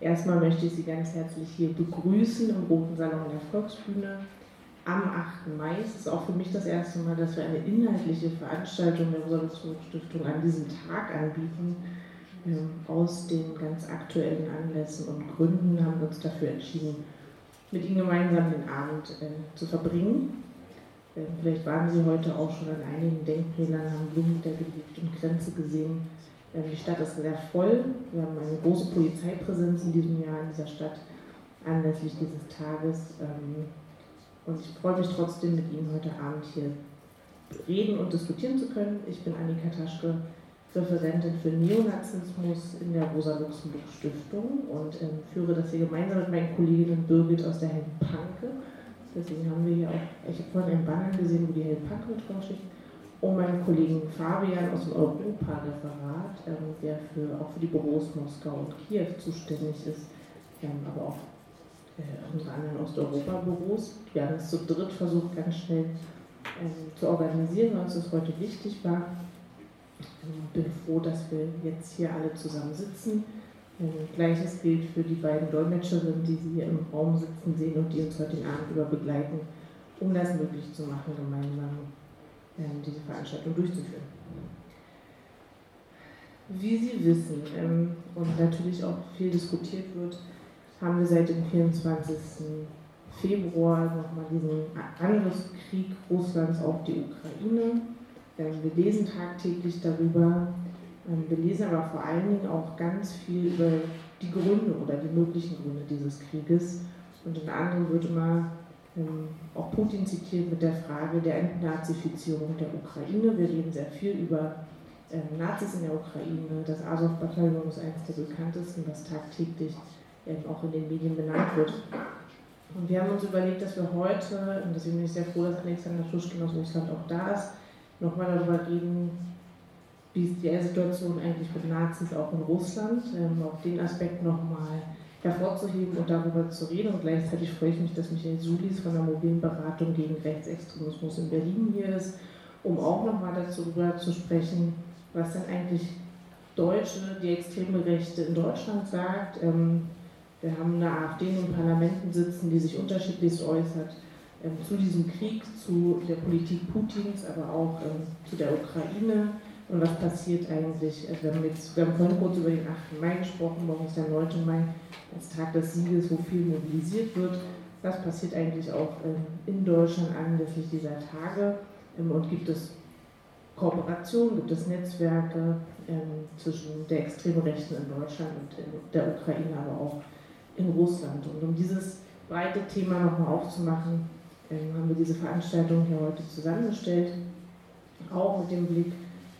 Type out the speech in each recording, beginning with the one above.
Erstmal möchte ich Sie ganz herzlich hier begrüßen im Roten Salon der Volksbühne am 8. Mai. Es ist auch für mich das erste Mal, dass wir eine inhaltliche Veranstaltung der Rosa-Luxemburg-Stiftung an diesem Tag anbieten. Aus den ganz aktuellen Anlässen und Gründen haben wir uns dafür entschieden, mit Ihnen gemeinsam den Abend äh, zu verbringen. Ähm, vielleicht waren Sie heute auch schon an einigen Denkmälern, haben Blumen der gelegt und Grenze gesehen. Die Stadt ist sehr voll. Wir haben eine große Polizeipräsenz in diesem Jahr in dieser Stadt anlässlich dieses Tages. Ähm, und ich freue mich trotzdem, mit Ihnen heute Abend hier reden und diskutieren zu können. Ich bin Annika Taschke, Referentin für Neonazismus in der Rosa-Luxemburg-Stiftung und ähm, führe das hier gemeinsam mit meinen Kolleginnen Birgit aus der Hellen Panke. Deswegen haben wir hier auch, ich habe vorhin einen Banner gesehen, wo die Hellen Panke mit draufsteht, und meinen Kollegen Fabian aus dem Europa-Referat, ähm, der für, auch für die Büros Moskau und Kiew zuständig ist, ähm, aber auch äh, unsere anderen Osteuropa-Büros. Wir haben es zu dritt versucht, ganz schnell ähm, zu organisieren, weil uns das heute wichtig war. Ich bin froh, dass wir jetzt hier alle zusammen sitzen. Ähm, Gleiches gilt für die beiden Dolmetscherinnen, die Sie hier im Raum sitzen sehen und die uns heute den Abend über begleiten, um das möglich zu machen, gemeinsam ähm, diese Veranstaltung durchzuführen. Wie Sie wissen ähm, und natürlich auch viel diskutiert wird, haben wir seit dem 24. Februar nochmal diesen Angriffskrieg Russlands auf die Ukraine. Ähm, wir lesen tagtäglich darüber. Ähm, wir lesen aber vor allen Dingen auch ganz viel über die Gründe oder die möglichen Gründe dieses Krieges. Und in anderen wird immer auch Putin zitiert mit der Frage der Entnazifizierung der Ukraine. Wir reden sehr viel über Nazis in der Ukraine. Das Azov-Bataillon ist eines der bekanntesten, was tagtäglich auch in den Medien benannt wird. Und wir haben uns überlegt, dass wir heute, und deswegen bin ich sehr froh, dass Alexander Schuschkin aus Russland auch da ist, nochmal darüber reden, wie ist die Situation eigentlich mit Nazis auch in Russland, ähm, auch den Aspekt nochmal hervorzuheben und darüber zu reden. Und gleichzeitig freue ich mich, dass Michael Sulis von der mobilen Beratung gegen Rechtsextremismus in Berlin hier ist, um auch nochmal darüber zu sprechen, was denn eigentlich Deutsche, die extreme Rechte in Deutschland sagt, ähm, wir haben eine AfD in den Parlamenten sitzen, die sich unterschiedlich äußert ähm, zu diesem Krieg, zu der Politik Putins, aber auch ähm, zu der Ukraine. Und was passiert eigentlich? Also wir, haben jetzt, wir haben vorhin kurz über den 8. Mai gesprochen, morgen ist der 9. Mai, als Tag des Sieges, wo viel mobilisiert wird. Was passiert eigentlich auch ähm, in Deutschland anlässlich dieser Tage? Ähm, und gibt es Kooperationen, gibt es Netzwerke ähm, zwischen der extremen Rechten in Deutschland und der Ukraine, aber auch in Russland. Und um dieses breite Thema nochmal aufzumachen, haben wir diese Veranstaltung hier heute zusammengestellt, auch mit dem Blick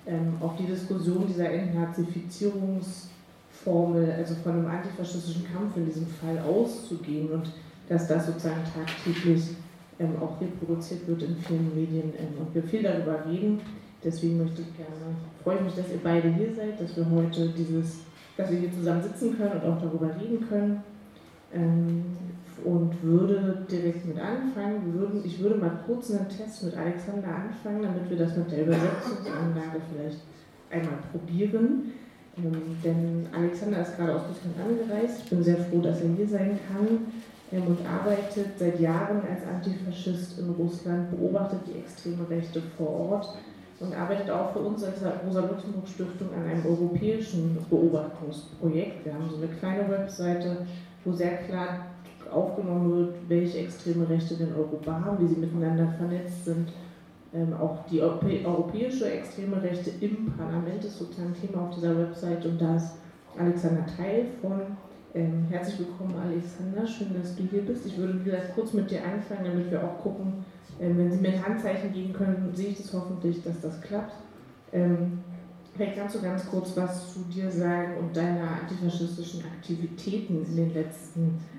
ähm, auf die Diskussion dieser Entnazifizierungsformel, also von einem antifaschistischen Kampf in diesem Fall auszugehen und dass das sozusagen tagtäglich ähm, auch reproduziert wird in vielen Medien und wir viel darüber reden. Deswegen möchte ich gerne, freue ich mich, dass ihr beide hier seid, dass wir heute dieses, dass wir hier zusammen sitzen können und auch darüber reden können. Und würde direkt mit anfangen. Würden, ich würde mal kurz einen Test mit Alexander anfangen, damit wir das mit der Übersetzungsanlage vielleicht einmal probieren. Ähm, denn Alexander ist gerade aus Russland angereist. Ich bin sehr froh, dass er hier sein kann ähm, und arbeitet seit Jahren als Antifaschist in Russland, beobachtet die extreme Rechte vor Ort und arbeitet auch für uns als Rosa-Luxemburg-Stiftung an einem europäischen Beobachtungsprojekt. Wir haben so eine kleine Webseite, wo sehr klar aufgenommen wird, welche extreme Rechte denn Europa haben, wie sie miteinander vernetzt sind. Ähm, auch die europäische extreme Rechte im Parlament ist sozusagen Thema auf dieser Website und da ist Alexander Teil von. Ähm, herzlich willkommen, Alexander. Schön, dass du hier bist. Ich würde wieder kurz mit dir anfangen, damit wir auch gucken, ähm, wenn Sie mir ein Handzeichen geben können, sehe ich das hoffentlich, dass das klappt. Ähm, Vielleicht kannst du ganz kurz was zu dir sagen und deiner antifaschistischen Aktivitäten in den letzten Jahren.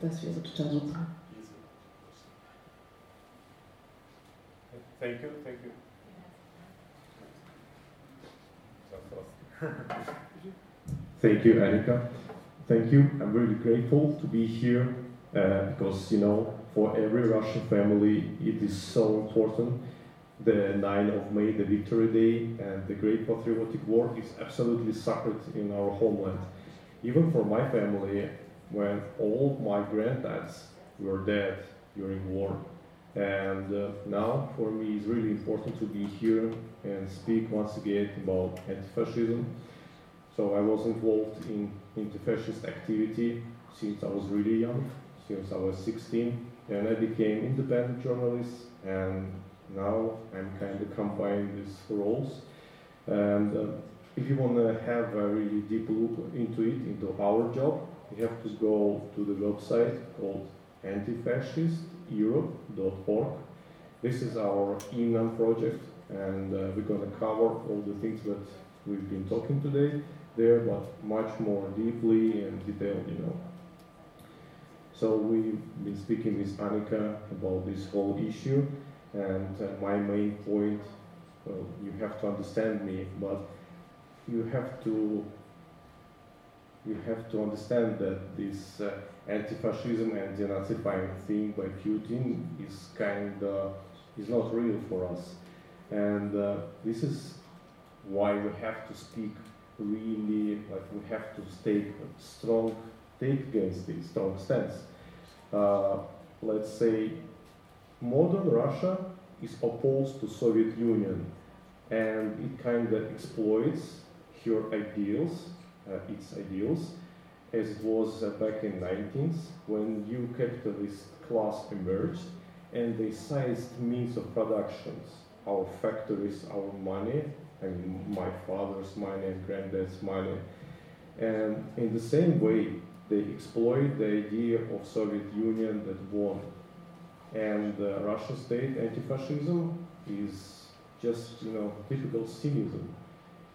Das wäre total super. Thank you, thank you. thank you, Annika. Thank you. I'm really grateful to be here uh, because, you know, for every Russian family, it is so important the 9th of May, the Victory Day, and the Great Patriotic War is absolutely sacred in our homeland. even for my family, when all my granddads were dead during war. And uh, now, for me, it's really important to be here and speak once again about anti-fascism. So I was involved in anti-fascist activity since I was really young, since I was 16, and I became independent journalist. And now I'm kind of combining these roles. And uh, if you want to have a really deep look into it, into our job, you have to go to the website called antifascisteurope.org. This is our ENAM project, and uh, we're going to cover all the things that we've been talking today there, but much more deeply and detailed, you know. So we've been speaking with Annika about this whole issue, and uh, my main point, well, you have to understand me, but you have to you have to understand that this uh, anti-fascism and denazifying thing by Putin is kind of is not real for us, and uh, this is why we have to speak really like we have to take a strong take against this strong stance. Uh, let's say modern Russia is opposed to Soviet Union, and it kind of exploits her ideals, its ideals, as it was uh, back in 19th when new capitalist class emerged and they seized means of productions, our factories, our money, mean my father's money and granddad's money. And in the same way, they exploit the idea of Soviet Union that won. And the Russian state anti-fascism is just, you know, typical cynism.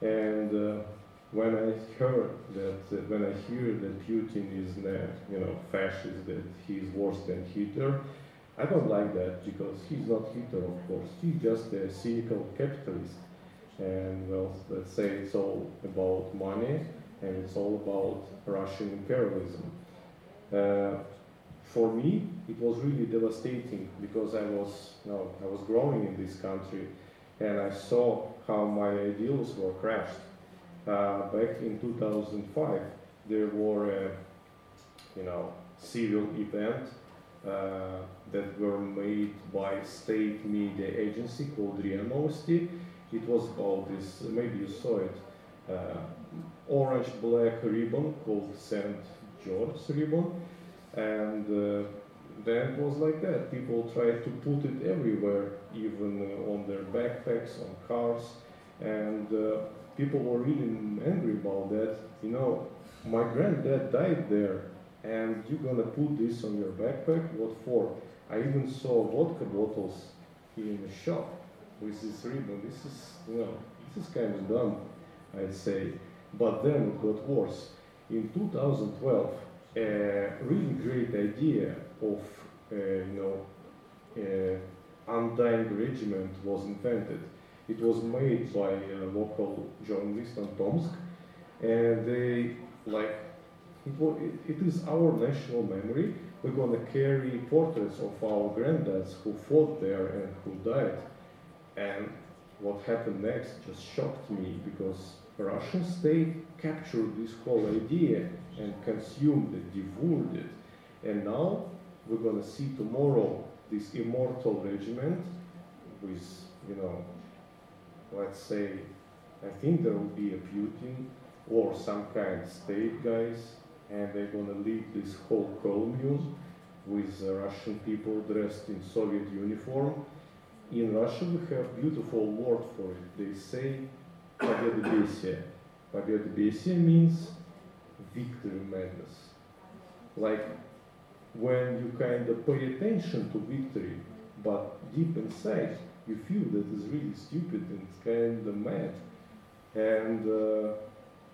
And uh, when I heard that, uh, when I hear that Putin is, uh, you know, fascist, that he's worse than Hitler, I don't like that because he's not Hitler, of course. He's just a cynical capitalist. And well, let's say it's all about money and it's all about Russian imperialism. Uh, for me, it was really devastating because I was, you know, I was growing in this country and I saw how my ideals were crashed. Uh, back in 2005, there were, a, you know, civil event uh, that were made by state media agency called RIA Novosti. It was about this, maybe you saw it, uh, orange-black ribbon called St. George ribbon. And uh, then it was like that. People tried to put it everywhere, even uh, on their backpacks, on cars. And uh, people were really angry about that. You know, my granddad died there, and you're gonna put this on your backpack? What for? I even saw vodka bottles in a shop with this ribbon. This is, you know, this is kind of dumb, I'd say. But then it got worse. In 2012, a really great idea of, uh, you know, uh, undying regiment was invented. It was made by a local journalist in Tomsk, and they like it, was, it, it is our national memory. We're to carry portraits of our granddads who fought there and who died. And what happened next just shocked me because Russian state captured this whole idea and consumed it, devoured it. And now we're to see tomorrow this immortal regiment with, you know, let's say, I think there will be a Putin or some kind of state guys, and they're going to lead this whole commune with uh, Russian people dressed in Soviet uniform. In Russia, we have beautiful word for it. They say Победобесие. Победобесие means victory madness. Like when you kind of pay attention to victory, but deep inside you feel that is really stupid and kind of mad. And uh,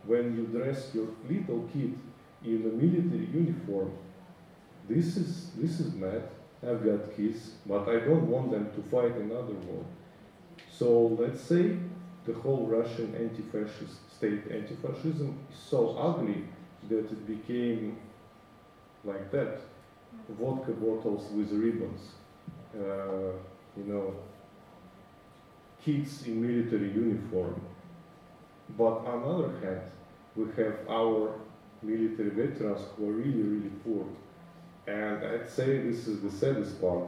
when you dress your little kid in a military uniform, this is this is mad. I've got kids, but I don't want them to fight another war. So let's say the whole Russian anti-fascist state anti-fascism is so ugly that it became like that. Vodka bottles with ribbons, uh, you know, kids in military uniform. But on the other hand, we have our military veterans who are really, really poor. And I'd say this is the saddest part,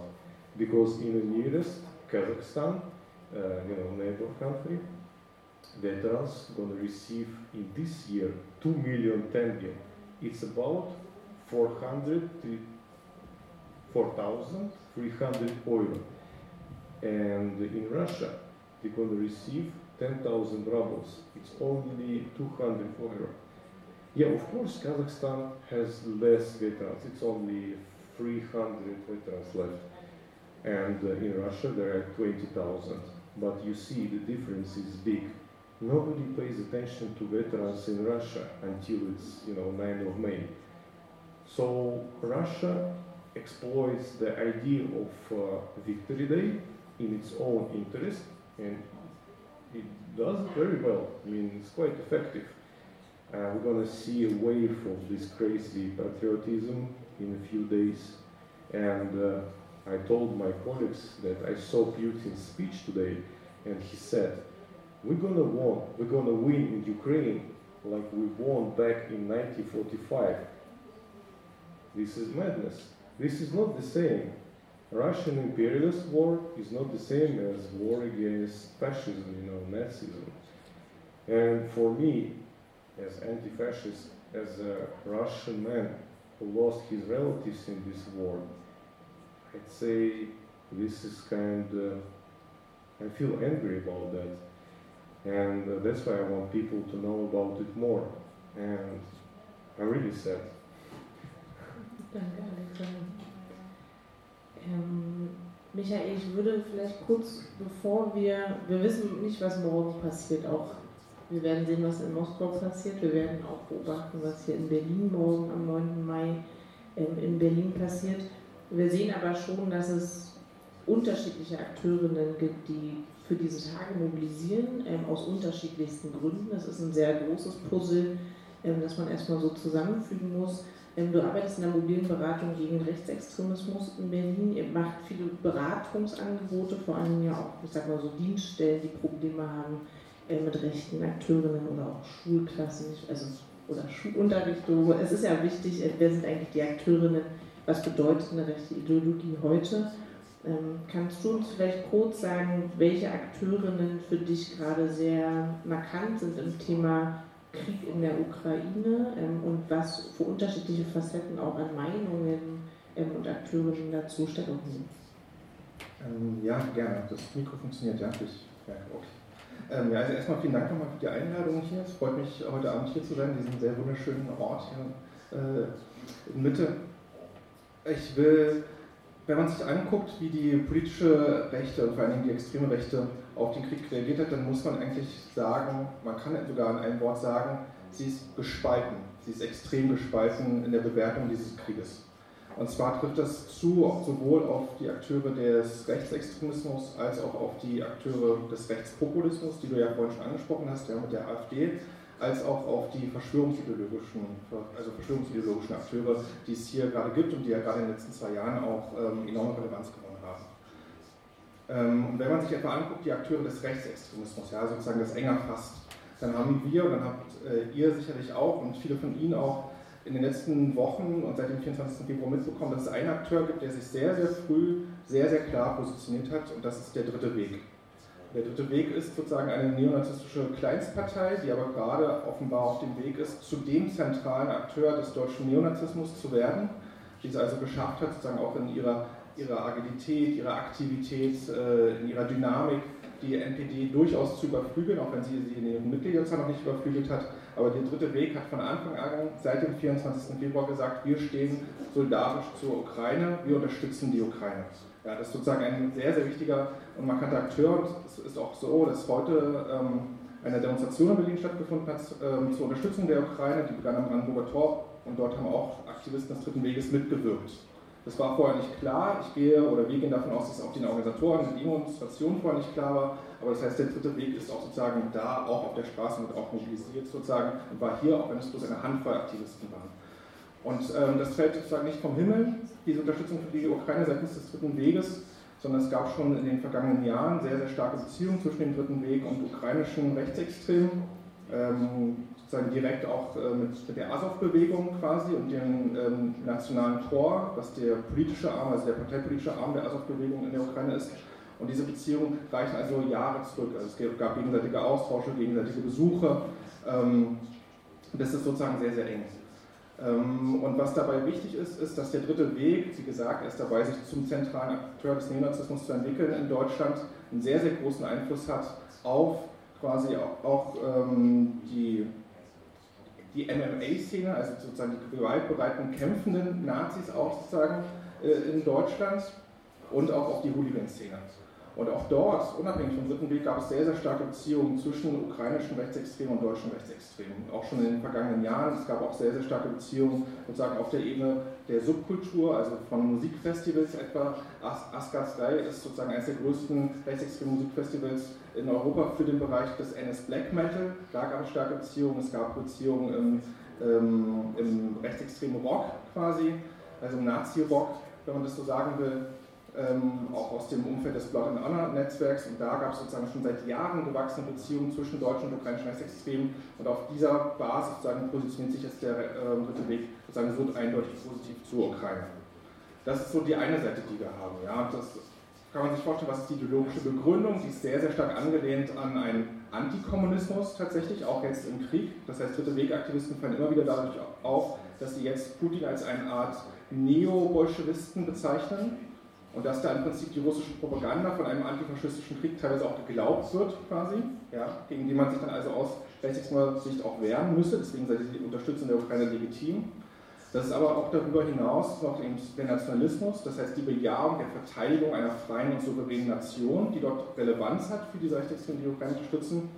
because in the nearest Kazakhstan, uh, you know, neighbor country, veterans gonna receive in this year 2 million tenge. It's about 400 4,300 euro. And in Russia, they're gonna receive 10,000 rubles. It's only 200 euro. Yeah, of course, Kazakhstan has less veterans. It's only 300 veterans left. And uh, in Russia, there are 20,000. But you see, the difference is big. Nobody pays attention to veterans in Russia until it's, you know, 9th of May. So Russia exploits the idea of uh, Victory Day in its own interest, and it does very well. I mean, it's quite effective. Uh, we're going to see a wave of this crazy patriotism in a few days. And uh, I told my colleagues that I saw Putin's speech today, and he said, "We're going to win. We're going to win in Ukraine like we won back in 1945." This is madness. This is not the same. Russian imperialist war is not the same as war against fascism, you know, Nazism. And for me, as anti-fascist, as a Russian man who lost his relatives in this war, I'd say this is kind of, I feel angry about that. And that's why I want people to know about it more. And I'm really sad. Ähm, Michael, ich würde vielleicht kurz, bevor wir, wir wissen nicht, was morgen passiert, auch wir werden sehen, was in Moskau passiert, wir werden auch beobachten, was hier in Berlin morgen am 9. Mai ähm, in Berlin passiert. Wir sehen aber schon, dass es unterschiedliche Akteurinnen gibt, die für diese Tage mobilisieren, ähm, aus unterschiedlichsten Gründen. Das ist ein sehr großes Puzzle, ähm, das man erstmal so zusammenfügen muss. Du arbeitest in der mobilen Beratung gegen Rechtsextremismus in Berlin. Ihr macht viele Beratungsangebote, vor allem ja auch, ich sag mal so Dienststellen, die Probleme haben äh, mit rechten Akteurinnen oder auch Schulklassen, also oder Schulunterricht. Es ist ja wichtig, äh, wer sind eigentlich die Akteurinnen, was bedeutet eine rechte Ideologie heute? Ähm, kannst du uns vielleicht kurz sagen, welche Akteurinnen für dich gerade sehr markant sind im Thema Krieg in der Ukraine ähm, und was für unterschiedliche Facetten auch an Meinungen ähm, und Akteurinnen dazu Stellung nehmen. Ähm, ja, gerne. Das Mikro funktioniert, ja. Ich, ja, okay. Ähm, ja, also erstmal vielen Dank nochmal für die Einladung hier. Es freut mich, heute Abend hier zu sein, in diesem sehr wunderschönen Ort hier äh, in Mitte. Ich will, wenn man sich anguckt, wie die politische Rechte und vor allen Dingen die extreme Rechte auf den Krieg reagiert hat, dann muss man eigentlich sagen, man kann sogar in einem Wort sagen, sie ist gespalten. Sie ist extrem gespalten in der Bewertung dieses Krieges. Und zwar trifft das zu sowohl auf die Akteure des Rechtsextremismus als auch auf die Akteure des Rechtspopulismus, die du ja vorhin schon angesprochen hast, ja mit der AfD, als auch auf die verschwörungsideologischen, also verschwörungsideologischen Akteure, die es hier gerade gibt und die ja gerade in den letzten zwei Jahren auch ähm, enorme Relevanz gewonnen ähm, und wenn man sich etwa anguckt, die Akteure des Rechtsextremismus, ja, sozusagen das enger fasst, dann haben wir, und dann habt äh, ihr sicherlich auch und viele von Ihnen auch in den letzten Wochen und seit dem 24. Februar mitbekommen, dass es einen Akteur gibt, der sich sehr, sehr früh sehr, sehr klar positioniert hat und das ist der dritte Weg. Der dritte Weg ist sozusagen eine neonazistische Kleinstpartei, die aber gerade offenbar auf dem Weg ist, zu dem zentralen Akteur des deutschen Neonazismus zu werden, die es also geschafft hat, sozusagen auch in ihrer ihrer Agilität, ihrer Aktivität, äh, in ihrer Dynamik die NPD durchaus zu überflügeln, auch wenn sie sie in ihren Mitgliederzahl noch nicht überflügelt hat. Aber der dritte Weg hat von Anfang an, seit dem 24. Februar gesagt, wir stehen solidarisch zur Ukraine, wir unterstützen die Ukraine. Ja, das ist sozusagen ein sehr, sehr wichtiger und markanter Akteur. Und es ist auch so, dass heute ähm, eine Demonstration in Berlin stattgefunden hat ähm, zur Unterstützung der Ukraine. Die begann am Brandenburger Tor und dort haben auch Aktivisten des Dritten Weges mitgewirkt. Das war vorher nicht klar. Ich gehe oder wir gehen davon aus, dass auch den Organisatoren die Demonstration vorher nicht klar war. Aber das heißt, der dritte Weg ist auch sozusagen da, auch auf der Straße und auch mobilisiert sozusagen und war hier, auch wenn es bloß eine Handvoll Aktivisten waren. Und ähm, das fällt sozusagen nicht vom Himmel, diese Unterstützung für die Ukraine seitens des dritten Weges, sondern es gab schon in den vergangenen Jahren sehr, sehr starke Beziehungen zwischen dem dritten Weg und ukrainischen Rechtsextremen. Ähm, sozusagen direkt auch äh, mit der Azov-Bewegung quasi und dem ähm, nationalen Chor, was der politische Arm, also der parteipolitische Arm der Azov-Bewegung in der Ukraine ist. Und diese Beziehungen reichen also Jahre zurück. Also es gab gegenseitige Austausche, gegenseitige Besuche. Ähm, das ist sozusagen sehr, sehr eng. Ähm, und was dabei wichtig ist, ist, dass der dritte Weg, wie gesagt, ist dabei, sich zum zentralen Akteur des Neonazismus zu entwickeln in Deutschland, einen sehr, sehr großen Einfluss hat auf quasi auch, auch ähm, die, die MMA-Szene, also sozusagen die gewaltbereiten, kämpfenden Nazis auch sozusagen äh, in Deutschland und auch auf die Hooligan-Szene. Und auch dort, unabhängig vom dritten Weg, gab es sehr, sehr starke Beziehungen zwischen ukrainischen Rechtsextremen und deutschen Rechtsextremen. Auch schon in den vergangenen Jahren. Es gab auch sehr, sehr starke Beziehungen sozusagen auf der Ebene der Subkultur, also von Musikfestivals etwa. As Asgard Sky ist sozusagen eines der größten rechtsextremen Musikfestivals in Europa für den Bereich des NS Black Metal. Da gab es starke Beziehungen. Es gab Beziehungen im, ähm, im rechtsextremen Rock quasi, also im Nazi-Rock, wenn man das so sagen will ähm, auch aus dem Umfeld des Blood and Honor Netzwerks. Und da gab es sozusagen schon seit Jahren gewachsene Beziehungen zwischen deutschen und ukrainischen Rechtsextremen. Und auf dieser Basis sozusagen positioniert sich jetzt der äh, dritte Weg sozusagen so eindeutig positiv zur Ukraine. Das ist so die eine Seite, die wir haben. Ja. Das kann man sich vorstellen, was ist die ideologische Begründung? Die ist sehr, sehr stark angelehnt an einen Antikommunismus tatsächlich, auch jetzt im Krieg. Das heißt, dritte Wegaktivisten fallen immer wieder dadurch auf, dass sie jetzt Putin als eine Art Neo-Bolschewisten bezeichnen und dass da im Prinzip die russische Propaganda von einem antifaschistischen Krieg teilweise auch geglaubt wird, quasi, ja, gegen die man sich dann also aus rechtsextremer Sicht auch wehren müsse, deswegen sei die Unterstützung der Ukraine legitim. Das ist aber auch darüber hinaus noch der Nationalismus, das heißt die Bejahung der Verteidigung einer freien und souveränen Nation, die dort Relevanz hat für die Rechtsextremen, die Ukraine unterstützen.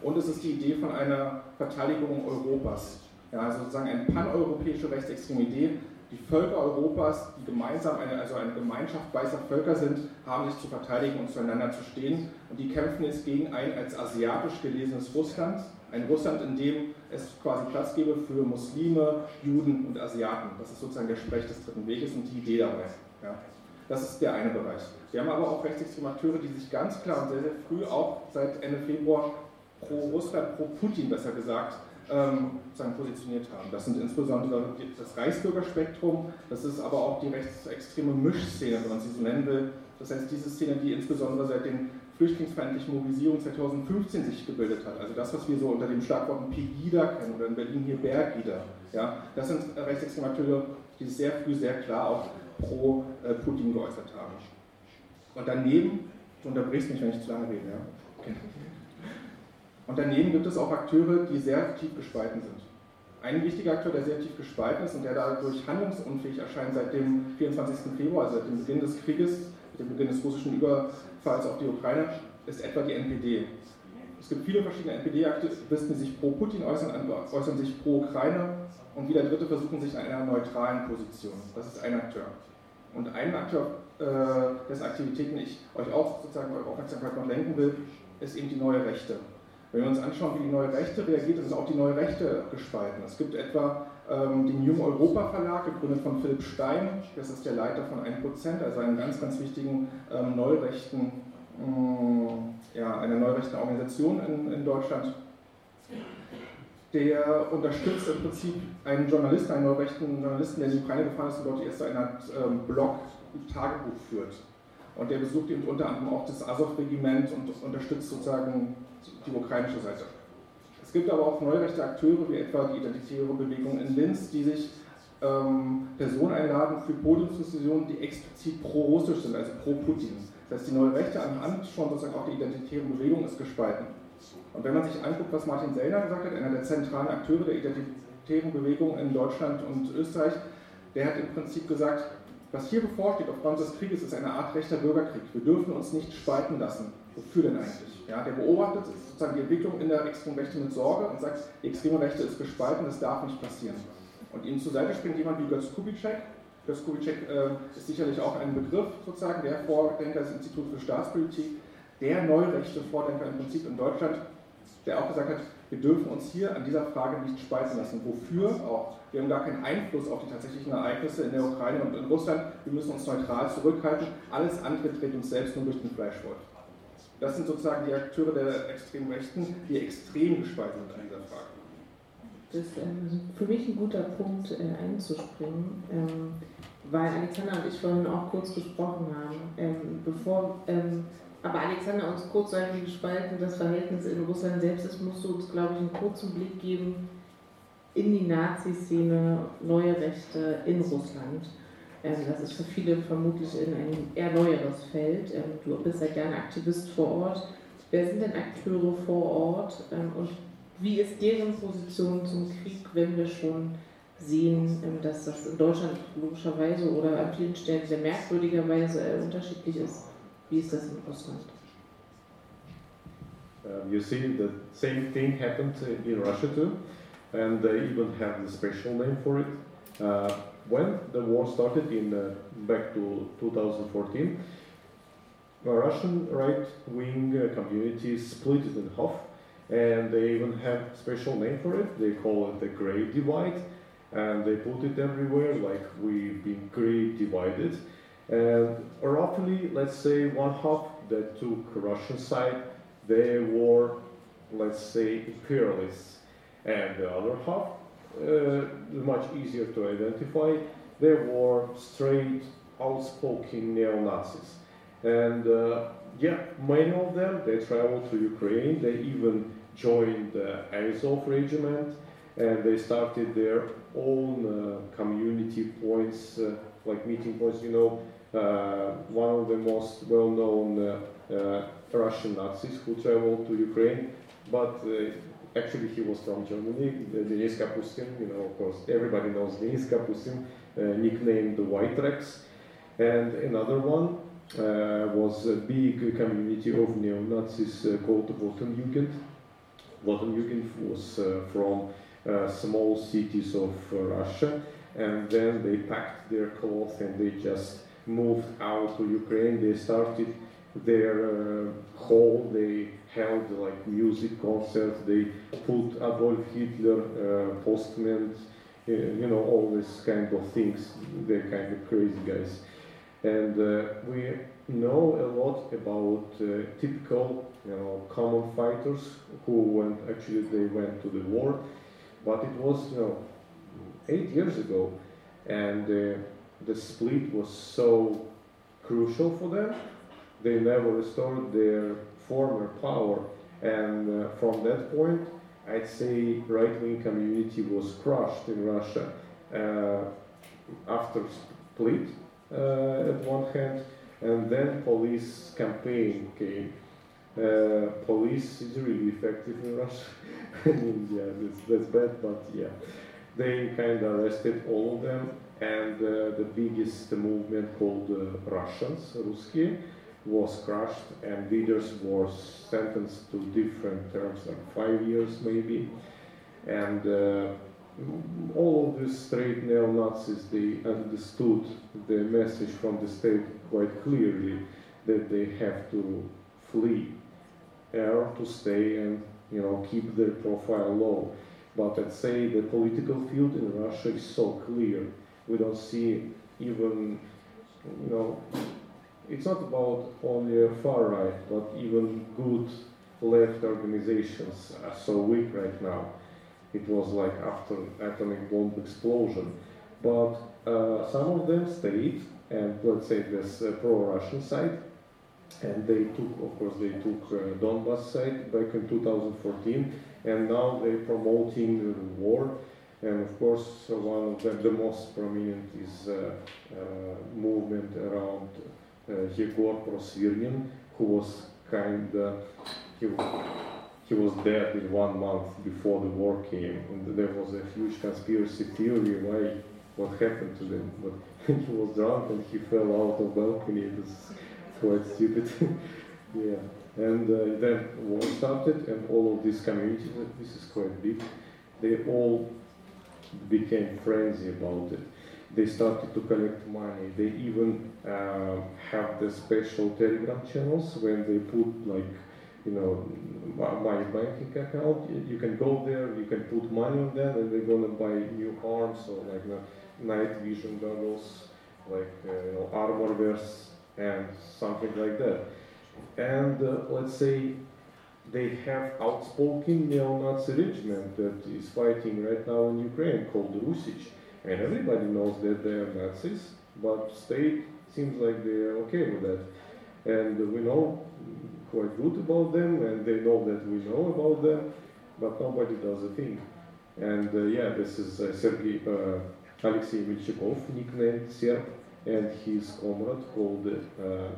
Und es ist die Idee von einer Verteidigung Europas, ja, also sozusagen eine paneuropäische rechtsextreme Idee, die Völker Europas, die gemeinsam eine, also eine Gemeinschaft weißer Völker sind, haben sich zu verteidigen und zueinander zu stehen. Und die kämpfen jetzt gegen ein als asiatisch gelesenes Russland, ein Russland, in dem es quasi Platz gäbe für Muslime, Juden und Asiaten. Das ist sozusagen der Sprech des dritten Weges und die Idee dabei. Ja. Das ist der eine Bereich. Wir haben aber auch rechtsextreme Akteure, die sich ganz klar und sehr, sehr früh, auch seit Ende Februar, pro Russland, pro Putin besser gesagt, ähm, positioniert haben. Das sind insbesondere das Reichsbürgerspektrum, das ist aber auch die rechtsextreme Mischszene, wenn man sie so nennen will. Das heißt, diese Szene, die insbesondere seit den flüchtlingsfeindlichen Mobilisierungen 2015 sich gebildet hat. Also das, was wir so unter dem Schlagwort Pegida kennen oder in Berlin hier Bergida. Ja, das sind rechtsextreme Akteure, die sehr früh sehr klar auch pro äh, Putin geäußert haben. Und daneben, du unterbrichst mich, wenn ich zu lange rede, ja? Okay. Und daneben gibt es auch Akteure, die sehr tief gespalten sind. Ein wichtiger Akteur, der sehr tief gespalten ist und der dadurch handlungsunfähig erscheint seit dem 24. Februar, also seit dem Beginn des Krieges, mit dem Beginn des russischen Überfalls auf die Ukraine, ist etwa die NPD. Es gibt viele verschiedene NPD-Aktivisten, die sich pro Putin äußern, äußern sich pro Ukraine und wieder Dritte versuchen sich in einer neutralen Position. Das ist ein Akteur. Und ein Akteur, äh, dessen Aktivitäten ich euch auch sozusagen eure Aufmerksamkeit noch lenken will, ist eben die neue Rechte. Wenn wir uns anschauen, wie die neue Rechte reagiert, ist auch die neue Rechte gespalten. Es gibt etwa ähm, den Jung Europa Verlag, gegründet von Philipp Stein, das ist der Leiter von 1%, also einem ganz, ganz wichtigen ähm, neurechten, äh, ja, einer neurechten Organisation in, in Deutschland. Der unterstützt im Prinzip einen Journalisten, einen neurechten Journalisten, der in die Ukraine gefahren ist und dort erst eine ähm, Blog, Tagebuch führt. Und der besucht eben unter anderem auch das Azov-Regiment und unterstützt sozusagen die ukrainische Seite. Es gibt aber auch neurechte Akteure, wie etwa die Identitäre Bewegung in Linz, die sich ähm, Personen einladen für Podiumsdiskussionen, die explizit pro-russisch sind, also pro-Putin. Das heißt, die neue Rechte anhand schon sozusagen auch die identitäre Bewegung ist gespalten. Und wenn man sich anguckt, was Martin Sellner gesagt hat, einer der zentralen Akteure der identitären Bewegung in Deutschland und Österreich, der hat im Prinzip gesagt, was hier bevorsteht aufgrund des Krieges ist eine Art rechter Bürgerkrieg. Wir dürfen uns nicht spalten lassen. Wofür denn eigentlich? Ja, der beobachtet sozusagen die Entwicklung in der extremen Rechte mit Sorge und sagt, die extreme Rechte ist gespalten, das darf nicht passieren. Und ihm zur Seite springt jemand wie Götz Kubitschek. Götz Kubitschek äh, ist sicherlich auch ein Begriff, sozusagen, der Vordenker des Instituts für Staatspolitik, der neurechte Vordenker im Prinzip in Deutschland, der auch gesagt hat, wir dürfen uns hier an dieser Frage nicht spalten lassen. Wofür auch? Wir haben gar keinen Einfluss auf die tatsächlichen Ereignisse in der Ukraine und in Russland. Wir müssen uns neutral zurückhalten. Alles andere dreht uns selbst nur durch den Fleischwolf. Das sind sozusagen die Akteure der extremen Rechten, die extrem gespalten sind an dieser Frage. Das ist ähm, für mich ein guter Punkt äh, einzuspringen, ähm, weil Alexander und ich vorhin auch kurz gesprochen haben. Ähm, bevor ähm, aber Alexander uns kurzzeitig gespalten, das Verhältnis in Russland selbst ist, musst du uns, glaube ich, einen kurzen Blick geben in die Nazi-Szene, neue Rechte in Russland. Ähm, das ist für viele vermutlich in ein eher neueres Feld. Ähm, du bist ja gerne Aktivist vor Ort. Wer sind denn Akteure vor Ort ähm, und wie ist deren Position zum Krieg, wenn wir schon sehen, dass das in Deutschland logischerweise oder an vielen Stellen sehr merkwürdigerweise äh, unterschiedlich ist? Wie ist das in Russland? Um, you see, the same thing happened in Russia too, and they even have the special name for it. Uh, when the war started in uh, back to 2014, the Russian right-wing uh, community split it in half, and they even have special name for it. They call it the Great Divide, and they put it everywhere, like we've been great divided. And roughly, let's say one half that took Russian side, they were, let's say, imperialists, and the other half, uh, much easier to identify, they were straight, outspoken neo-Nazis. And uh, yeah, many of them, they traveled to Ukraine, they even joined the Azov regiment, and they started their own uh, community points, uh, like meeting points, you know, uh, one of the most well-known uh, uh, Russian Nazis who traveled to Ukraine, but actually he was from Germany, Denis Kapustin, you know, of course, everybody knows Denis Kapustin, nicknamed the White Rex. And another one uh, was a big community of neo-Nazis uh, called Wotanjugend. Wotanjugend was uh, from small cities of Russia, and then they packed their clothes and they just moved out to Ukraine. They started their uh, hall. They held like music concerts. They put Adolf Hitler uh, postmen, uh, you know, all these kind of things. They're kind of crazy guys. And uh, we know a lot about uh, typical, you know, common fighters who went, actually they went to the war, but it was, you know, eight years ago. And uh, the split was so crucial for them. They never restored their former power, and uh, from that point, I'd say right-wing community was crushed in Russia uh, after split uh, at one hand, and then police campaign came. Uh, police is really effective in Russia. Yeah, that's bad, but yeah, they kind of arrested all of them and uh, the biggest movement called uh, Russians, Ruski, was crushed and leaders were sentenced to different terms, like five years maybe. And uh, all of these straight neo-Nazis, they understood the message from the state quite clearly that they have to flee or to stay and you know keep their profile low. But I'd say the political field in Russia is so clear we don't see even, you know, it's not about only far right, but even good left organizations are so weak right now. It was like after atomic bomb explosion. But uh, some of them stayed, and let's say this uh, pro-Russian side, and they took, of course, they took uh, Donbass side back in 2014, and now they're promoting the war and of course, one of them, the most prominent is uh, uh, movement around uh, Yegor Prosvirnin, who was kind of, he, he was dead in one month before the war came. And there was a huge conspiracy theory why, what happened to them. But he was drunk and he fell out of balcony. It was quite stupid. yeah. And uh, then war started and all of these communities, this is quite big, they all became frenzy about it. They started to collect money. They even uh, have the special Telegram channels when they put like, you know, my banking account. You can go there, you can put money on them, and they're gonna buy new arms or like night vision goggles, like uh, you know, armor vests and something like that. And uh, let's say they have outspoken neo-Nazi regiment that is fighting right now in Ukraine called Rusich. And everybody knows that they are Nazis, but state seems like they are okay with that. And we know quite good about them, and they know that we know about them, but nobody does a thing. And uh, yeah, this is uh, Sergei uh, Alexei Milchikov, nicknamed Serb, and his comrade called uh,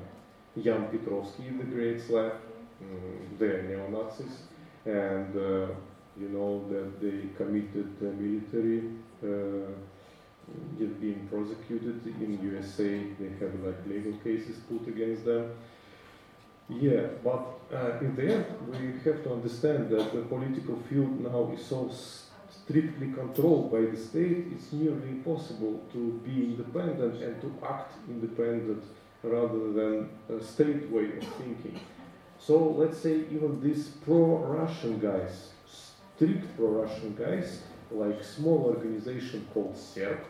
Jan Petrovsky, the Great Slav. Mm, they are neo-Nazis, and uh, you know that they committed military uh, being prosecuted in USA. They have like legal cases put against them. Yeah, but uh, in the end, we have to understand that the political field now is so strictly controlled by the state. It's nearly impossible to be independent and to act independent rather than a state way of thinking. So let's say even these pro-Russian guys, strict pro-Russian guys, like small organization called SERP,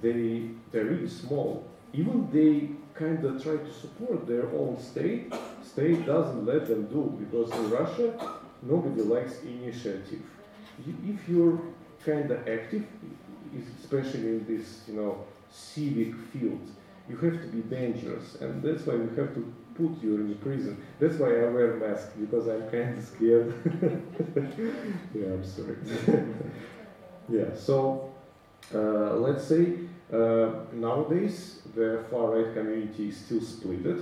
they they're really small. Even they kind of try to support their own state. State doesn't let them do because in Russia nobody likes initiative. If you're kind of active, especially in this you know civic field, you have to be dangerous, and that's why we have to put you in prison. That's why I wear a mask because I'm kind of scared. yeah, I'm sorry. yeah, so uh, let's say uh, nowadays the far right community is still split,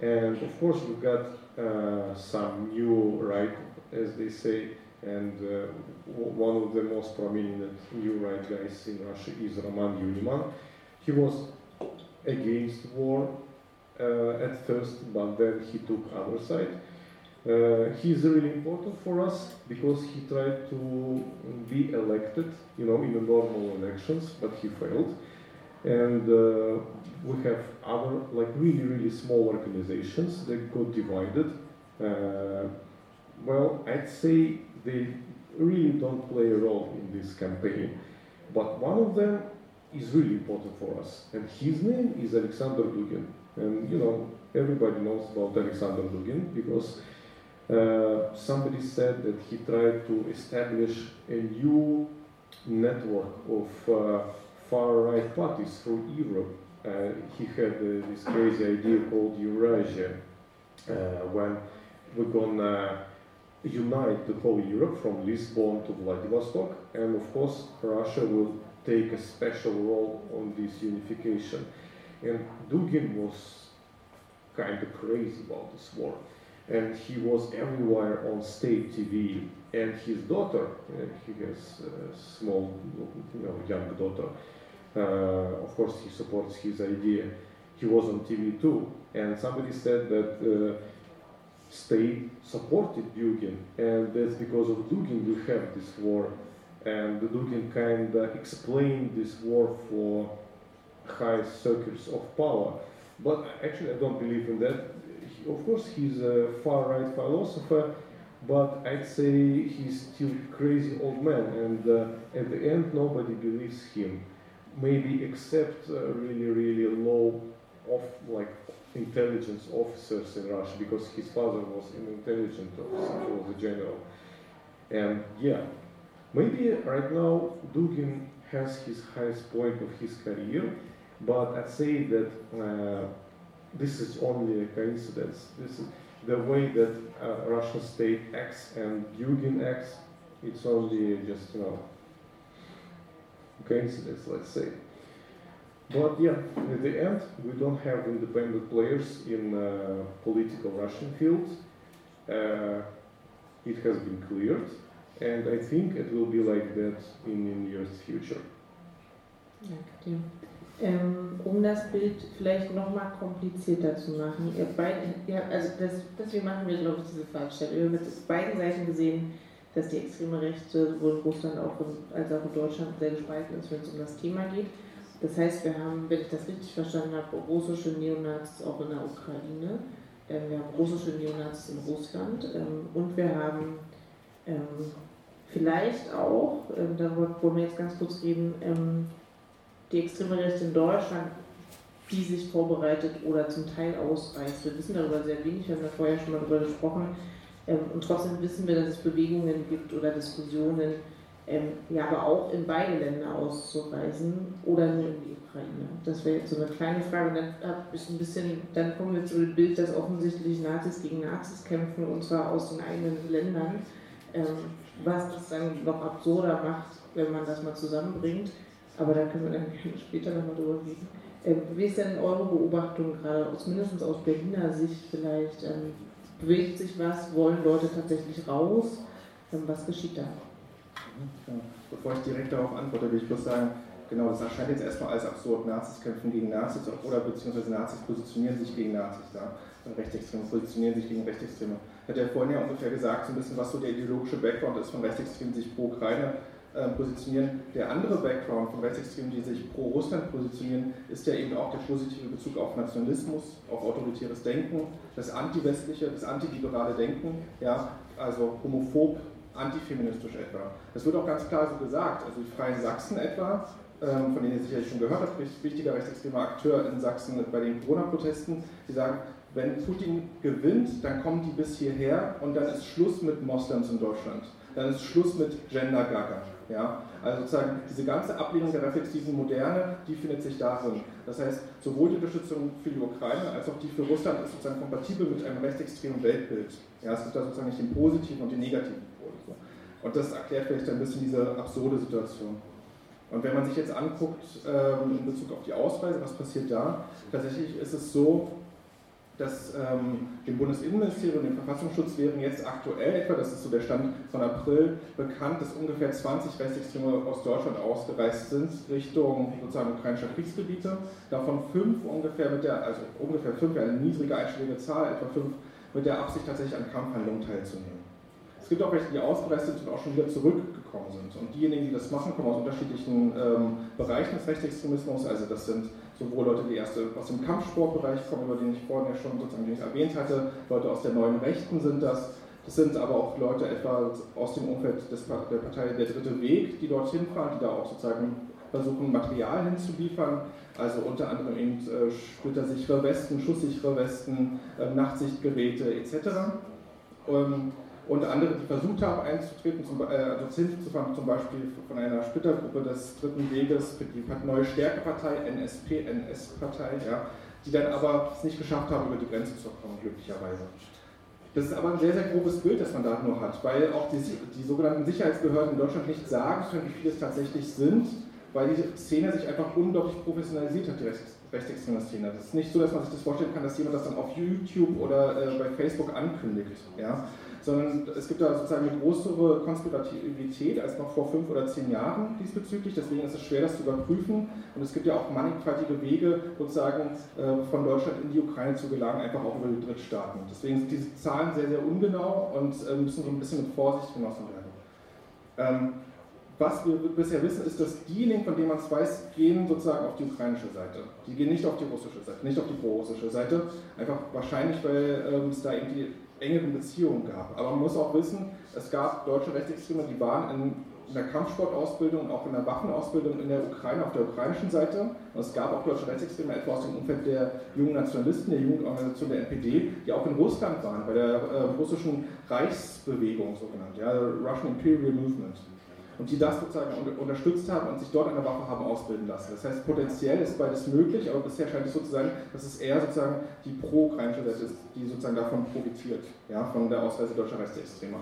and of course we've got uh, some new right, as they say, and uh, one of the most prominent new right guys in Russia is Roman Uniman. He was against war uh, at first, but then he took other side. Uh, he's really important for us because he tried to be elected, you know, in the normal elections, but he failed. And uh, we have other, like really, really small organizations that got divided. Uh, well, I'd say they really don't play a role in this campaign. But one of them is really important for us, and his name is Alexander Dugin. And you know, everybody knows about Alexander Dugin because uh, somebody said that he tried to establish a new network of uh, far-right parties through Europe. Uh, he had uh, this crazy idea called Eurasia, uh, when we're gonna unite the whole Europe from Lisbon to Vladivostok, and of course Russia will take a special role on this unification. And Dugin was kind of crazy about this war and he was everywhere on state TV. And his daughter, he has a small, you know, young daughter. Uh, of course, he supports his idea. He was on TV too, and somebody said that uh, state supported Dugin, and that's because of Dugin we have this war. And Dugin kind of explained this war for high circles of power. But actually, I don't believe in that of course, he's a far-right philosopher, but I'd say he's still crazy old man, and uh, at the end, nobody believes him. Maybe except uh, really, really low, of like intelligence officers in Russia, because his father was an intelligence officer, he was a general. And yeah, maybe right now Dugin has his highest point of his career, but I'd say that. Uh, this is only a coincidence. This is the way that uh, Russian state acts and Dugin acts. It's only just you know coincidence, let's say. But yeah, at the end, we don't have independent players in uh, political Russian field. Uh, it has been cleared, and I think it will be like that in the near future. Yeah, Ähm, um das Bild vielleicht nochmal komplizierter zu machen. Ihr beid, ja, also das, deswegen machen wir, glaube ich, diese Veranstaltung. Wir haben mit beiden Seiten gesehen, dass die extreme Rechte sowohl in Russland auch in, als auch in Deutschland sehr gespalten ist, wenn es um das Thema geht. Das heißt, wir haben, wenn ich das richtig verstanden habe, russische Neonazis auch in der Ukraine, ähm, wir haben russische Neonazis in Russland ähm, und wir haben ähm, vielleicht auch, ähm, darüber wollen wir jetzt ganz kurz reden, ähm, die extreme Rechte in Deutschland, die sich vorbereitet oder zum Teil ausreißt. Wir wissen darüber sehr wenig, wir haben ja vorher schon mal darüber gesprochen. Ähm, und trotzdem wissen wir, dass es Bewegungen gibt oder Diskussionen, ähm, ja, aber auch in beide Länder auszureisen oder nur in die Ukraine. Das wäre jetzt so eine kleine Frage. Und dann habe ich ein bisschen, dann kommen wir zu dem Bild, dass offensichtlich Nazis gegen Nazis kämpfen und zwar aus den eigenen Ländern. Ähm, was das dann noch absurder macht, wenn man das mal zusammenbringt. Aber da können wir dann später nochmal drüber reden. Ähm, wie ist denn eure Beobachtung gerade, aus, mindestens aus Berliner Sicht vielleicht? Ähm, bewegt sich was? Wollen Leute tatsächlich raus? Ähm, was geschieht da? Ja, bevor ich direkt darauf antworte, will ich bloß sagen, genau, das erscheint jetzt erstmal als absurd. Nazis kämpfen gegen Nazis oder beziehungsweise Nazis positionieren sich gegen Nazis da. Rechtsextreme positionieren sich gegen Rechtsextreme. Hatte ja vorhin ja ungefähr gesagt, so ein bisschen, was so der ideologische Background ist von Rechtsextremen, die sich pro Ukraine äh, positionieren. Der andere Background von Rechtsextremen, die sich pro Russland positionieren, ist ja eben auch der positive Bezug auf Nationalismus, auf autoritäres Denken, das antiwestliche, das antiliberale Denken, ja, also homophob, antifeministisch etwa. Das wird auch ganz klar so gesagt. Also die Freien Sachsen etwa, ähm, von denen ihr sicherlich schon gehört habt, wichtiger rechtsextremer Akteur in Sachsen bei den Corona-Protesten, die sagen, wenn Putin gewinnt, dann kommen die bis hierher und dann ist Schluss mit Moslems in Deutschland. Dann ist Schluss mit Gender Gaga. Ja? Also sozusagen diese ganze Ablehnung der reflexiven Moderne, die findet sich darin. Das heißt, sowohl die Unterstützung für die Ukraine als auch die für Russland ist sozusagen kompatibel mit einem rechtsextremen Weltbild. Ja, es gibt da sozusagen nicht den positiven und den negativen Pol. Und das erklärt vielleicht ein bisschen diese absurde Situation. Und wenn man sich jetzt anguckt ähm, in Bezug auf die Ausreise, was passiert da? Tatsächlich ist es so, dass ähm, dem Bundesinnenministerium und dem Verfassungsschutz wären jetzt aktuell etwa, das ist so der Stand von April, bekannt, dass ungefähr 20 Rechtsextreme aus Deutschland ausgereist sind Richtung sozusagen ukrainischer Kriegsgebiete. Davon fünf ungefähr mit der, also ungefähr fünf, eine niedrige einstellige Zahl, etwa fünf, mit der Absicht tatsächlich an Kampfhandlungen teilzunehmen. Es gibt auch welche, die ausgereist sind und auch schon wieder zurückgekommen sind. Und diejenigen, die das machen, kommen aus unterschiedlichen ähm, Bereichen des Rechtsextremismus. Also das sind sowohl Leute, die erst aus dem Kampfsportbereich kommen, über den ich vorhin ja schon sozusagen erwähnt hatte, Leute aus der neuen Rechten sind das. Das sind aber auch Leute etwa aus dem Umfeld des, der Partei Der Dritte Weg, die dorthin fahren, die da auch sozusagen versuchen, Material hinzuliefern. Also unter anderem eben äh, splittersichere Westen, schusssichere Westen, äh, Nachtsichtgeräte etc. Ähm, und andere, die versucht haben einzutreten, zum, äh, also hinzufahren, zum Beispiel von einer Splittergruppe des Dritten Weges, die Neue Stärkepartei, NSP, NS-Partei, ja, die dann aber es nicht geschafft haben, über die Grenze zu kommen, glücklicherweise. Das ist aber ein sehr, sehr grobes Bild, das man da nur hat, weil auch die, die sogenannten Sicherheitsbehörden in Deutschland nicht sagen können, wie viele es tatsächlich sind, weil die Szene sich einfach unglaublich professionalisiert hat, die rechtsextreme Szene. Das ist nicht so, dass man sich das vorstellen kann, dass jemand das dann auf YouTube oder äh, bei Facebook ankündigt. Ja? sondern es gibt da sozusagen eine größere Konspirativität als noch vor fünf oder zehn Jahren diesbezüglich. Deswegen ist es schwer, das zu überprüfen. Und es gibt ja auch mannigfaltige Wege, sozusagen äh, von Deutschland in die Ukraine zu gelangen, einfach auch über die Drittstaaten. Deswegen sind diese Zahlen sehr, sehr ungenau und äh, müssen so ein bisschen mit Vorsicht genossen werden. Ähm, was wir bisher wissen, ist, dass diejenigen, von denen man es weiß, gehen sozusagen auf die ukrainische Seite. Die gehen nicht auf die russische Seite, nicht auf die pro-russische Seite. Einfach wahrscheinlich, weil ähm, es da irgendwie engeren Beziehungen gab. Aber man muss auch wissen, es gab deutsche Rechtsextreme, die waren in, in der Kampfsportausbildung und auch in der Waffenausbildung in der Ukraine, auf der ukrainischen Seite. Und es gab auch deutsche Rechtsextreme, etwa aus dem Umfeld der jungen Nationalisten, der Jugendorganisation der NPD, die auch in Russland waren, bei der äh, russischen Reichsbewegung sogenannt, ja, Russian Imperial Movement und die das sozusagen unterstützt haben und sich dort eine Waffe haben ausbilden lassen. Das heißt, potenziell ist beides möglich, aber bisher scheint es so zu sein, dass es eher sozusagen die pro-ukrainische Seite ist, die sozusagen davon profitiert, ja, von der Ausreise deutscher Rechtsextremer.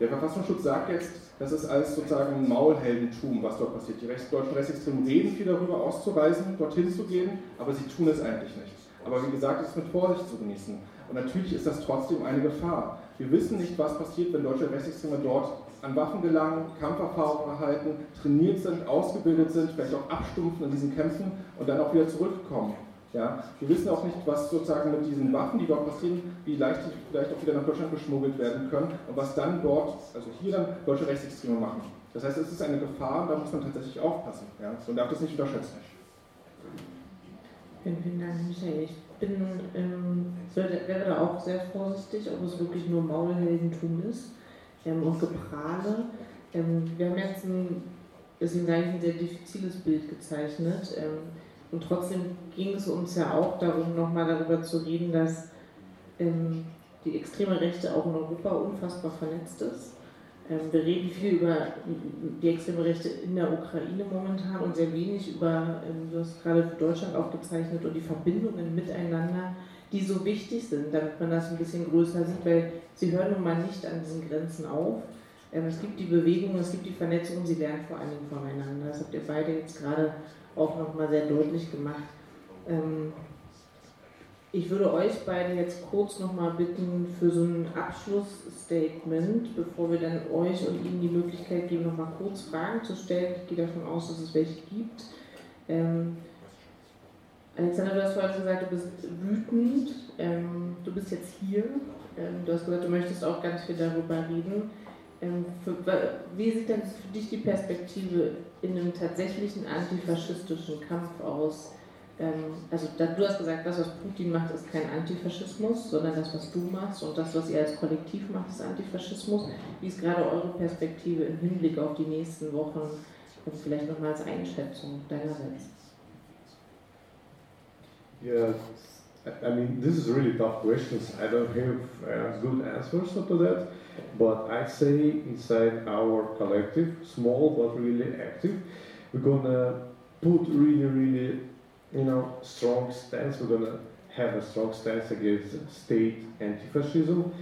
Der Verfassungsschutz sagt jetzt, das ist alles sozusagen Maulheldentum, was dort passiert. Die deutschen Rechtsextremen reden viel darüber, auszureisen, dorthin zu gehen, aber sie tun es eigentlich nicht. Aber wie gesagt, es ist mit Vorsicht zu genießen. Und natürlich ist das trotzdem eine Gefahr. Wir wissen nicht, was passiert, wenn deutsche Rechtsextreme dort an Waffen gelangen, Kampferfahrung erhalten, trainiert sind, ausgebildet sind, vielleicht auch abstumpfen in diesen Kämpfen und dann auch wieder zurückkommen. Ja, wir wissen auch nicht, was sozusagen mit diesen Waffen, die dort passieren, wie leicht die vielleicht auch wieder nach Deutschland geschmuggelt werden können und was dann dort, also hier dann deutsche Rechtsextreme machen. Das heißt, es ist eine Gefahr da muss man tatsächlich aufpassen. Ja? Man darf das nicht unterschätzen. Vielen, vielen Dank, Michael. Ich bin, ähm, wäre da auch sehr vorsichtig, ob es wirklich nur Maulheldentum ist ähm, und Geprahle. Ähm, wir haben jetzt ein, deswegen eigentlich ein sehr diffiziles Bild gezeichnet. Ähm, und trotzdem ging es uns ja auch darum, nochmal darüber zu reden, dass ähm, die extreme Rechte auch in Europa unfassbar vernetzt ist. Ähm, wir reden viel über die extreme Rechte in der Ukraine momentan und sehr wenig über, ähm, du hast gerade für Deutschland aufgezeichnet, und die Verbindungen miteinander, die so wichtig sind, damit man das ein bisschen größer sieht, weil sie hören nun mal nicht an diesen Grenzen auf. Ähm, es gibt die Bewegung, es gibt die Vernetzung, sie lernen vor allen Dingen voneinander. Das habt ihr beide jetzt gerade auch nochmal sehr deutlich gemacht. Ich würde euch beide jetzt kurz nochmal bitten für so ein Abschlussstatement, bevor wir dann euch und Ihnen die Möglichkeit geben, nochmal kurz Fragen zu stellen. Ich gehe davon aus, dass es welche gibt. Ähm, Alexander, du hast vorhin gesagt, du bist wütend. Ähm, du bist jetzt hier. Ähm, du hast gesagt, du möchtest auch ganz viel darüber reden. Ähm, für, wie sieht denn für dich die Perspektive in einem tatsächlichen antifaschistischen Kampf aus? Ähm, also du hast gesagt, das, was Putin macht, ist kein Antifaschismus, sondern das, was du machst und das, was ihr als Kollektiv macht, ist Antifaschismus. Wie ist gerade eure Perspektive im Hinblick auf die nächsten Wochen und vielleicht nochmal als Einschätzung deinerseits? Yeah, I mean, this is really tough questions. I don't have uh, good answers to that, but I say inside our collective, small but really active, we're gonna put really, really you know, strong stance. We're going to have a strong stance against state anti-fascism.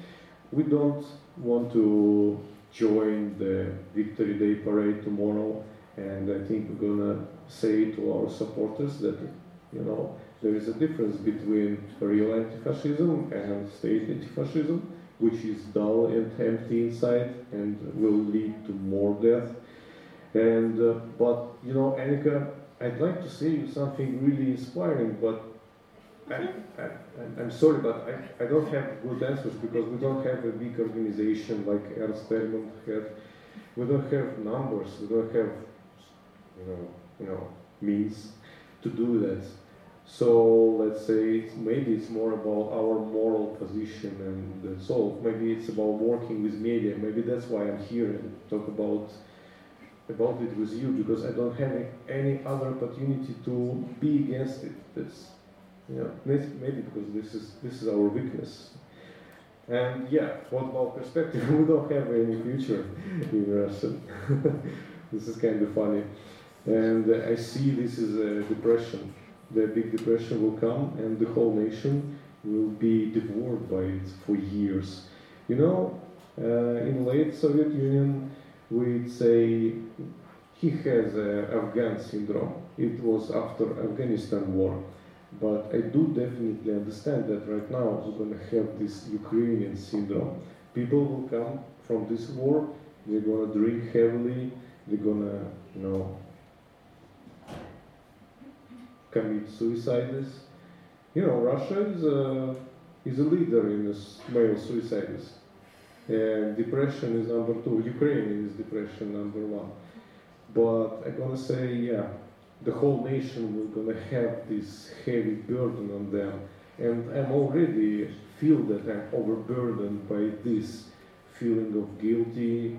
We don't want to join the Victory Day parade tomorrow, and I think we're going to say to our supporters that, you know, there is a difference between real anti-fascism and state anti-fascism, which is dull and empty inside and will lead to more death. And uh, but you know, Annika I'd like to say something really inspiring, but I, am sorry, but I, I don't have good answers because we don't have a big organization like Ernst Bergman had. We don't have numbers. We don't have, you know, you know, means to do that. So let's say it's, maybe it's more about our moral position and uh, so maybe it's about working with media. Maybe that's why I'm here and talk about about it with you because I don't have any other opportunity to be against it. That's maybe because this is this is our weakness. And yeah, what about perspective? we don't have any future in Russia. this is kind of funny. And I see this is a depression. The big depression will come, and the whole nation will be devoured by it for years. You know, uh, in late Soviet Union, we'd say he has Afghan syndrome. It was after Afghanistan war. But I do definitely understand that right now we're going to have this Ukrainian syndrome. People will come from this war, they're going to drink heavily, they're going to, you know, commit suicides. You know, Russia is a, is a leader in male suicides. And depression is number two. Ukraine is depression number one. But I'm gonna say, yeah, the whole nation will gonna have this heavy burden on them. And I'm already feel that I'm overburdened by this feeling of guilty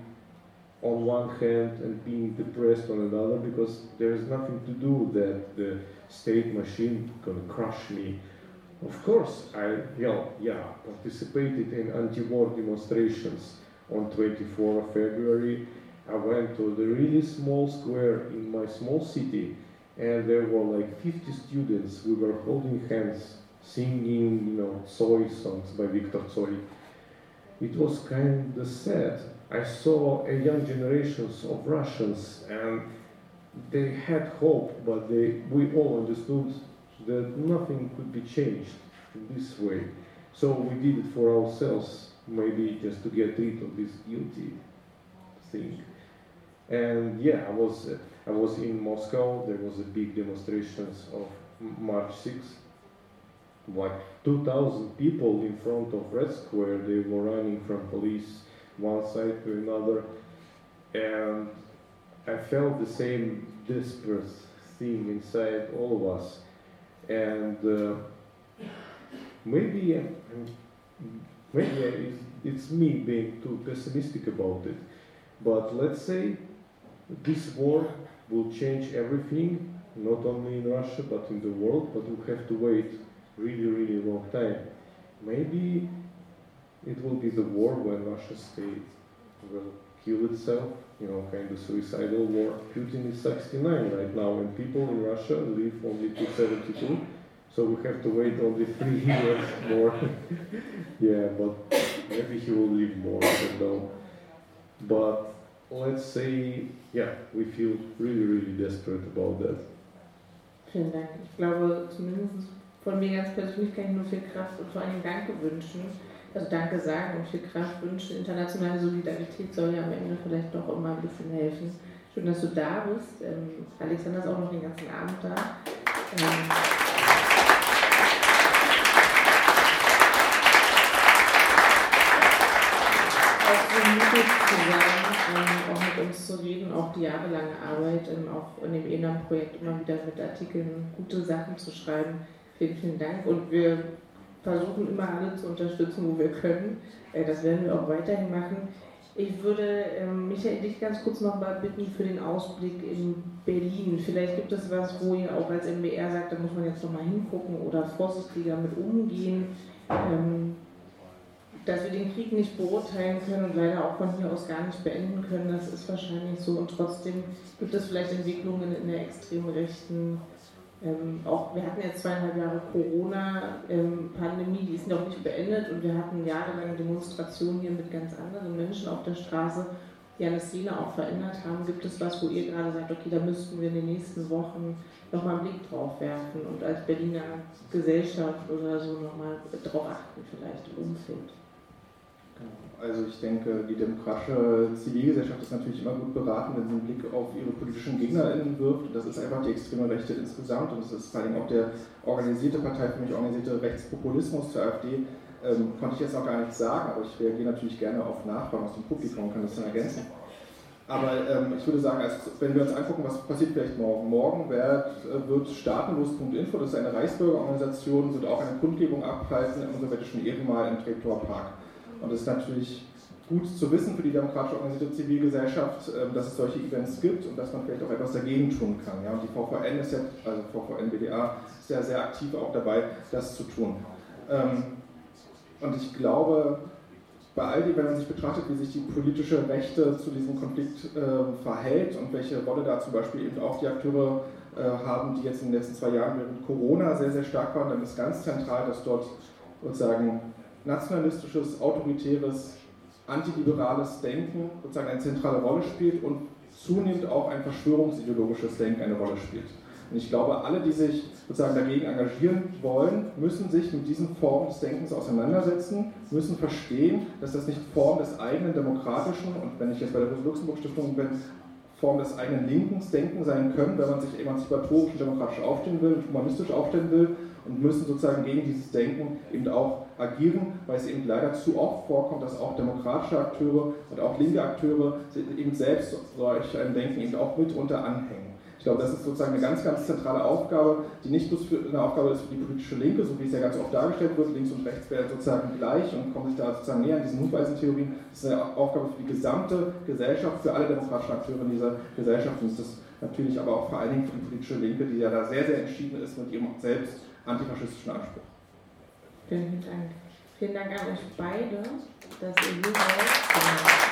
on one hand and being depressed on another because there is nothing to do that the state machine gonna crush me of course, I yeah, participated in anti-war demonstrations on 24 of February. I went to the really small square in my small city, and there were like 50 students. We were holding hands, singing, you know, Soy songs by Viktor Tsoi. It was kind of sad. I saw a young generations of Russians, and they had hope, but they, we all understood that nothing could be changed this way. So we did it for ourselves, maybe just to get rid of this guilty thing. And yeah, I was I was in Moscow. There was a big demonstrations of March 6th. Like 2,000 people in front of Red Square. They were running from police one side to another, and I felt the same desperate thing inside all of us and uh, maybe uh, maybe it's me being too pessimistic about it. But let's say this war will change everything, not only in Russia but in the world. But we have to wait really, really long time. Maybe it will be the war when Russia state will kill itself, you know, kind of suicidal war. Putin is 69 right now, and people in Russia live only to 72, so we have to wait only three years more. yeah, but maybe he will live more, I don't know. But let's say, yeah, we feel really, really desperate about that. Vielen Dank. Ich glaube, zumindest von mir ganz persönlich kann ich nur viel Kraft und vor allem Danke wünschen. Also Danke sagen und viel Kraft wünschen. Internationale Solidarität soll ja am Ende vielleicht doch immer ein bisschen helfen. Schön, dass du da bist. Ähm, Alexander ist auch noch den ganzen Abend da. Ähm, mutig zu sein, ähm, auch mit uns zu reden, auch die jahrelange Arbeit, ähm, auch in dem ENAM-Projekt immer wieder mit Artikeln gute Sachen zu schreiben. Vielen, vielen Dank. Und wir versuchen immer alle zu unterstützen, wo wir können. Äh, das werden wir auch weiterhin machen. Ich würde ähm, Michael dich ganz kurz noch mal bitten für den Ausblick in Berlin. Vielleicht gibt es was, wo ihr auch als MBR sagt, da muss man jetzt noch mal hingucken oder vorsichtiger mit umgehen. Ähm, dass wir den Krieg nicht beurteilen können und leider auch von hier aus gar nicht beenden können, das ist wahrscheinlich so. Und trotzdem gibt es vielleicht Entwicklungen in der extremen Rechten. Ähm, auch wir hatten jetzt zweieinhalb Jahre Corona-Pandemie, ähm, die ist noch nicht beendet und wir hatten jahrelang Demonstrationen hier mit ganz anderen Menschen auf der Straße, die eine Szene auch verändert haben. Gibt es was, wo ihr gerade sagt, okay, da müssten wir in den nächsten Wochen nochmal einen Blick drauf werfen und als Berliner Gesellschaft oder so nochmal drauf achten, vielleicht im Umfeld? Also ich denke, die demokratische Zivilgesellschaft ist natürlich immer gut beraten, wenn sie einen Blick auf ihre politischen GegnerInnen wirft. Das ist einfach die extreme Rechte insgesamt und das ist vor allem auch der organisierte Partei, für mich organisierte Rechtspopulismus zur AfD. Ähm, konnte ich jetzt noch gar nicht sagen, aber ich reagiere natürlich gerne auf Nachfragen aus dem Publikum und kann das dann ergänzen. Aber ähm, ich würde sagen, als, wenn wir uns angucken, was passiert vielleicht morgen. Morgen wird, äh, wird Staatenlos.info, das ist eine Reichsbürgerorganisation, wird auch eine Kundgebung abhalten im sowjetischen Ehrenmal im Treptower Park. Und es ist natürlich gut zu wissen für die demokratisch organisierte Zivilgesellschaft, ähm, dass es solche Events gibt und dass man vielleicht auch etwas dagegen tun kann. Ja? Und die VVN ist ja, also VVN BDA ist ja sehr aktiv auch dabei, das zu tun. Ähm, und ich glaube, bei all dem, wenn man sich betrachtet, wie sich die politische Rechte zu diesem Konflikt äh, verhält und welche Rolle da zum Beispiel eben auch die Akteure äh, haben, die jetzt in den letzten zwei Jahren während Corona sehr, sehr stark waren, dann ist ganz zentral, dass dort sozusagen nationalistisches, autoritäres, antiliberales Denken sozusagen eine zentrale Rolle spielt und zunehmend auch ein verschwörungsideologisches Denken eine Rolle spielt. Und ich glaube, alle, die sich sozusagen dagegen engagieren wollen, müssen sich mit diesen Formen des Denkens auseinandersetzen, müssen verstehen, dass das nicht Form des eigenen demokratischen und wenn ich jetzt bei der Luxemburg-Stiftung bin, Form des eigenen Linkensdenken sein können, wenn man sich emanzipatorisch und demokratisch aufstellen will, humanistisch aufstellen will, und müssen sozusagen gegen dieses Denken eben auch agieren, weil es eben leider zu oft vorkommt, dass auch demokratische Akteure und auch linke Akteure eben selbst solch ein Denken eben auch mitunter anhängen. Ich glaube, das ist sozusagen eine ganz, ganz zentrale Aufgabe, die nicht bloß eine Aufgabe ist für die politische Linke, so wie es ja ganz oft dargestellt wird, links und rechts werden sozusagen gleich und kommen sich da sozusagen näher an diesen Hinweisentheorien. Das ist eine Aufgabe für die gesamte Gesellschaft, für alle demokratischen Akteure in dieser Gesellschaft und das ist natürlich aber auch vor allen Dingen für die politische Linke, die ja da sehr, sehr entschieden ist mit ihrem selbst antifaschistischen Anspruch. Vielen Dank. An euch beide, dass ihr hier seid.